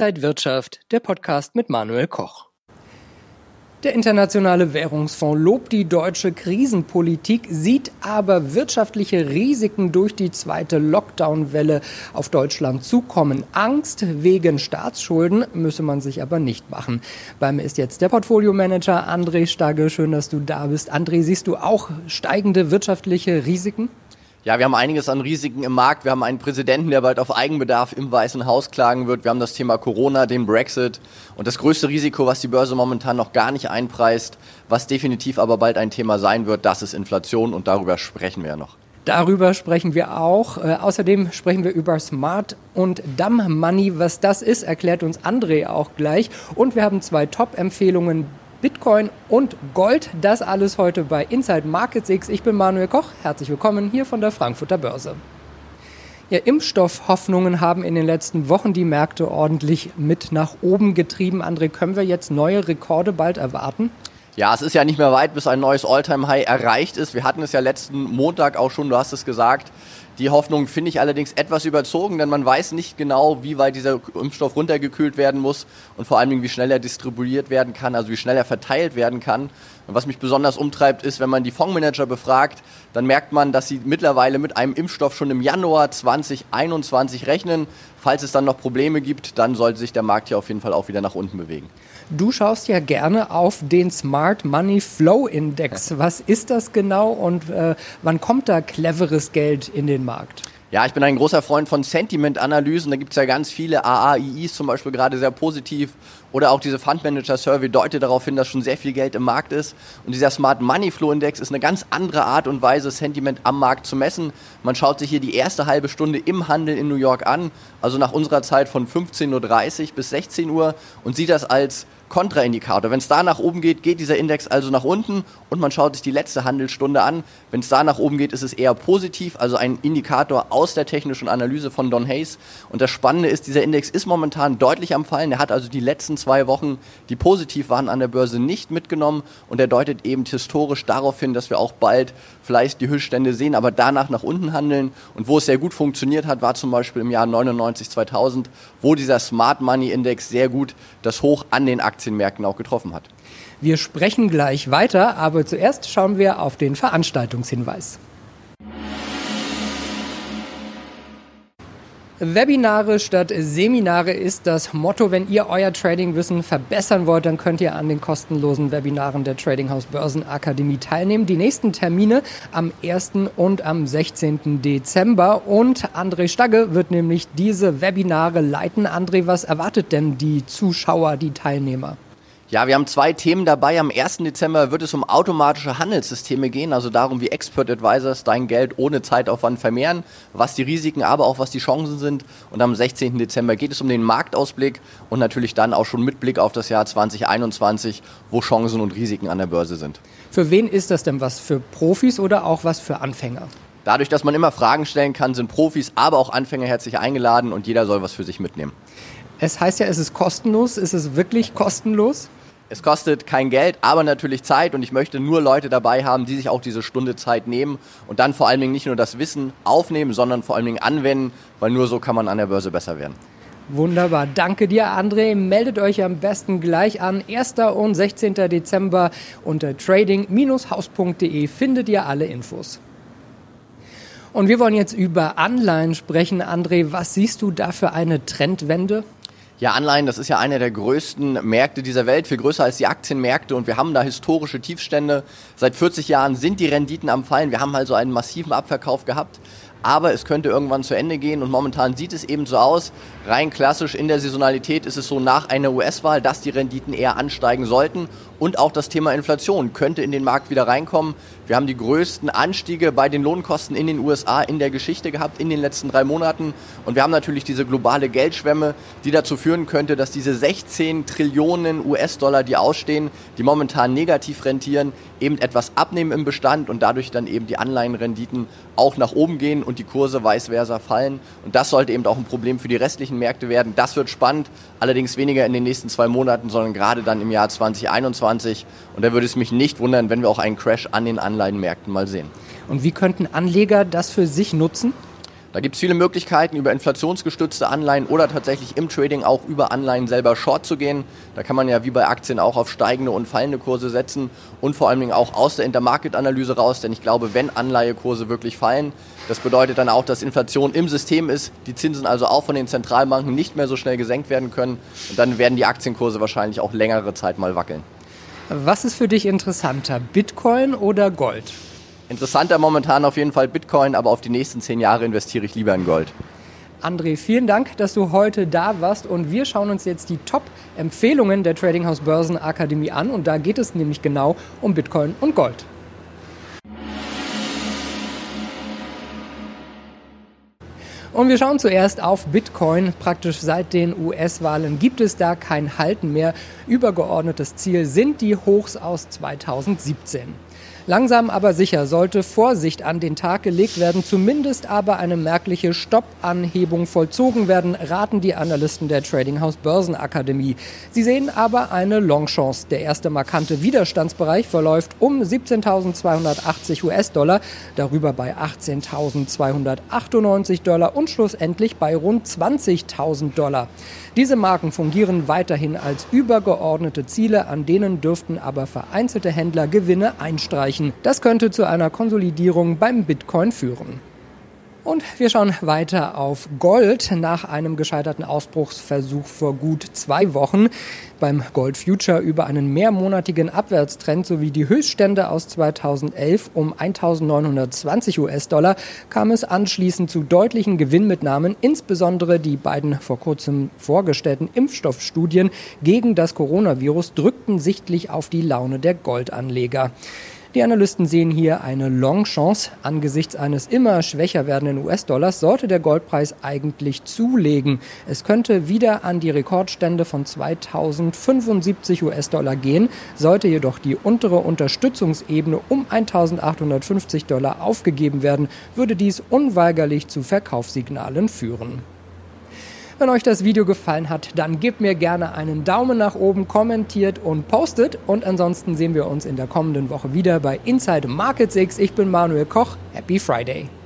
Inside Wirtschaft, der Podcast mit Manuel Koch. Der Internationale Währungsfonds lobt die deutsche Krisenpolitik, sieht aber wirtschaftliche Risiken durch die zweite Lockdown-Welle auf Deutschland zukommen. Angst wegen Staatsschulden müsse man sich aber nicht machen. Bei mir ist jetzt der Portfolio-Manager André Stagge. Schön, dass du da bist. André, siehst du auch steigende wirtschaftliche Risiken? Ja, wir haben einiges an Risiken im Markt. Wir haben einen Präsidenten, der bald auf Eigenbedarf im Weißen Haus klagen wird. Wir haben das Thema Corona, den Brexit und das größte Risiko, was die Börse momentan noch gar nicht einpreist, was definitiv aber bald ein Thema sein wird, das ist Inflation und darüber sprechen wir ja noch. Darüber sprechen wir auch. Äh, außerdem sprechen wir über Smart und Dumb Money. Was das ist, erklärt uns André auch gleich. Und wir haben zwei Top-Empfehlungen Bitcoin und Gold. Das alles heute bei Inside Markets X. Ich bin Manuel Koch. Herzlich willkommen hier von der Frankfurter Börse. Ja, Impfstoffhoffnungen haben in den letzten Wochen die Märkte ordentlich mit nach oben getrieben. André, können wir jetzt neue Rekorde bald erwarten? Ja, es ist ja nicht mehr weit, bis ein neues Alltime-High erreicht ist. Wir hatten es ja letzten Montag auch schon, du hast es gesagt. Die Hoffnung finde ich allerdings etwas überzogen, denn man weiß nicht genau, wie weit dieser Impfstoff runtergekühlt werden muss und vor allen Dingen, wie schnell er distribuiert werden kann, also wie schnell er verteilt werden kann. Und was mich besonders umtreibt, ist, wenn man die Fondsmanager befragt, dann merkt man, dass sie mittlerweile mit einem Impfstoff schon im Januar 2021 rechnen. Falls es dann noch Probleme gibt, dann sollte sich der Markt hier auf jeden Fall auch wieder nach unten bewegen. Du schaust ja gerne auf den Smart Money Flow Index. Was ist das genau und äh, wann kommt da cleveres Geld in den Markt? Ja, ich bin ein großer Freund von Sentiment-Analysen. Da gibt es ja ganz viele AAIIs zum Beispiel gerade sehr positiv. Oder auch diese Fund Manager Survey deutet darauf hin, dass schon sehr viel Geld im Markt ist. Und dieser Smart Money Flow Index ist eine ganz andere Art und Weise, Sentiment am Markt zu messen. Man schaut sich hier die erste halbe Stunde im Handel in New York an, also nach unserer Zeit von 15.30 Uhr bis 16 Uhr und sieht das als Kontraindikator. Wenn es da nach oben geht, geht dieser Index also nach unten und man schaut sich die letzte Handelsstunde an. Wenn es da nach oben geht, ist es eher positiv, also ein Indikator aus der technischen Analyse von Don Hayes. Und das Spannende ist, dieser Index ist momentan deutlich am Fallen. Er hat also die letzten zwei Wochen, die positiv waren an der Börse, nicht mitgenommen und er deutet eben historisch darauf hin, dass wir auch bald vielleicht die Höchststände sehen, aber danach nach unten handeln. Und wo es sehr gut funktioniert hat, war zum Beispiel im Jahr 99, 2000, wo dieser Smart Money Index sehr gut das Hoch an den Aktien Aktienmärkten auch getroffen hat. Wir sprechen gleich weiter, aber zuerst schauen wir auf den Veranstaltungshinweis. Webinare statt Seminare ist das Motto. Wenn ihr euer Tradingwissen verbessern wollt, dann könnt ihr an den kostenlosen Webinaren der Trading House Börsenakademie teilnehmen. Die nächsten Termine am 1. und am 16. Dezember. Und André Stagge wird nämlich diese Webinare leiten. André, was erwartet denn die Zuschauer, die Teilnehmer? Ja, wir haben zwei Themen dabei. Am 1. Dezember wird es um automatische Handelssysteme gehen, also darum, wie Expert Advisors dein Geld ohne Zeitaufwand vermehren, was die Risiken, aber auch was die Chancen sind. Und am 16. Dezember geht es um den Marktausblick und natürlich dann auch schon mit Blick auf das Jahr 2021, wo Chancen und Risiken an der Börse sind. Für wen ist das denn was? Für Profis oder auch was für Anfänger? Dadurch, dass man immer Fragen stellen kann, sind Profis, aber auch Anfänger herzlich eingeladen und jeder soll was für sich mitnehmen. Es heißt ja, es ist kostenlos. Ist es wirklich kostenlos? Es kostet kein Geld, aber natürlich Zeit und ich möchte nur Leute dabei haben, die sich auch diese Stunde Zeit nehmen und dann vor allen Dingen nicht nur das Wissen aufnehmen, sondern vor allen Dingen anwenden, weil nur so kann man an der Börse besser werden. Wunderbar, danke dir André. Meldet euch am besten gleich an. 1. und 16. Dezember unter trading-haus.de findet ihr alle Infos. Und wir wollen jetzt über Anleihen sprechen. André, was siehst du da für eine Trendwende? Ja, Anleihen, das ist ja einer der größten Märkte dieser Welt, viel größer als die Aktienmärkte und wir haben da historische Tiefstände. Seit 40 Jahren sind die Renditen am Fallen. Wir haben also einen massiven Abverkauf gehabt aber es könnte irgendwann zu Ende gehen und momentan sieht es eben so aus, rein klassisch in der Saisonalität ist es so nach einer US-Wahl, dass die Renditen eher ansteigen sollten und auch das Thema Inflation könnte in den Markt wieder reinkommen. Wir haben die größten Anstiege bei den Lohnkosten in den USA in der Geschichte gehabt in den letzten drei Monaten und wir haben natürlich diese globale Geldschwemme, die dazu führen könnte, dass diese 16 Trillionen US-Dollar, die ausstehen, die momentan negativ rentieren, eben etwas abnehmen im Bestand und dadurch dann eben die Anleihenrenditen auch nach oben gehen und die Kurse vice versa fallen. Und das sollte eben auch ein Problem für die restlichen Märkte werden. Das wird spannend, allerdings weniger in den nächsten zwei Monaten, sondern gerade dann im Jahr 2021. Und da würde es mich nicht wundern, wenn wir auch einen Crash an den Anleihenmärkten mal sehen. Und wie könnten Anleger das für sich nutzen? Da gibt es viele Möglichkeiten, über inflationsgestützte Anleihen oder tatsächlich im Trading auch über Anleihen selber short zu gehen. Da kann man ja wie bei Aktien auch auf steigende und fallende Kurse setzen und vor allen Dingen auch aus der Intermarket-Analyse raus, denn ich glaube, wenn Anleihekurse wirklich fallen, das bedeutet dann auch, dass Inflation im System ist, die Zinsen also auch von den Zentralbanken nicht mehr so schnell gesenkt werden können und dann werden die Aktienkurse wahrscheinlich auch längere Zeit mal wackeln. Was ist für dich interessanter, Bitcoin oder Gold? Interessanter momentan auf jeden Fall Bitcoin, aber auf die nächsten zehn Jahre investiere ich lieber in Gold. André, vielen Dank, dass du heute da warst und wir schauen uns jetzt die Top-Empfehlungen der Trading House Börsenakademie an und da geht es nämlich genau um Bitcoin und Gold. Und wir schauen zuerst auf Bitcoin. Praktisch seit den US-Wahlen gibt es da kein Halten mehr. Übergeordnetes Ziel sind die Hochs aus 2017. Langsam aber sicher sollte Vorsicht an den Tag gelegt werden, zumindest aber eine merkliche Stoppanhebung vollzogen werden, raten die Analysten der Trading House Börsenakademie. Sie sehen aber eine Longchance. Der erste markante Widerstandsbereich verläuft um 17.280 US-Dollar, darüber bei 18.298 Dollar und schlussendlich bei rund 20.000 Dollar. Diese Marken fungieren weiterhin als übergeordnete Ziele, an denen dürften aber vereinzelte Händler Gewinne einstreichen. Das könnte zu einer Konsolidierung beim Bitcoin führen. Und wir schauen weiter auf Gold nach einem gescheiterten Ausbruchsversuch vor gut zwei Wochen beim Gold Future über einen mehrmonatigen Abwärtstrend sowie die Höchststände aus 2011 um 1920 US-Dollar kam es anschließend zu deutlichen Gewinnmitnahmen, insbesondere die beiden vor kurzem vorgestellten Impfstoffstudien gegen das Coronavirus drückten sichtlich auf die Laune der Goldanleger. Die Analysten sehen hier eine Long-Chance. Angesichts eines immer schwächer werdenden US-Dollars sollte der Goldpreis eigentlich zulegen. Es könnte wieder an die Rekordstände von 2075 US-Dollar gehen, sollte jedoch die untere Unterstützungsebene um 1850 Dollar aufgegeben werden, würde dies unweigerlich zu Verkaufssignalen führen. Wenn euch das Video gefallen hat, dann gebt mir gerne einen Daumen nach oben, kommentiert und postet. Und ansonsten sehen wir uns in der kommenden Woche wieder bei Inside Markets X. Ich bin Manuel Koch. Happy Friday!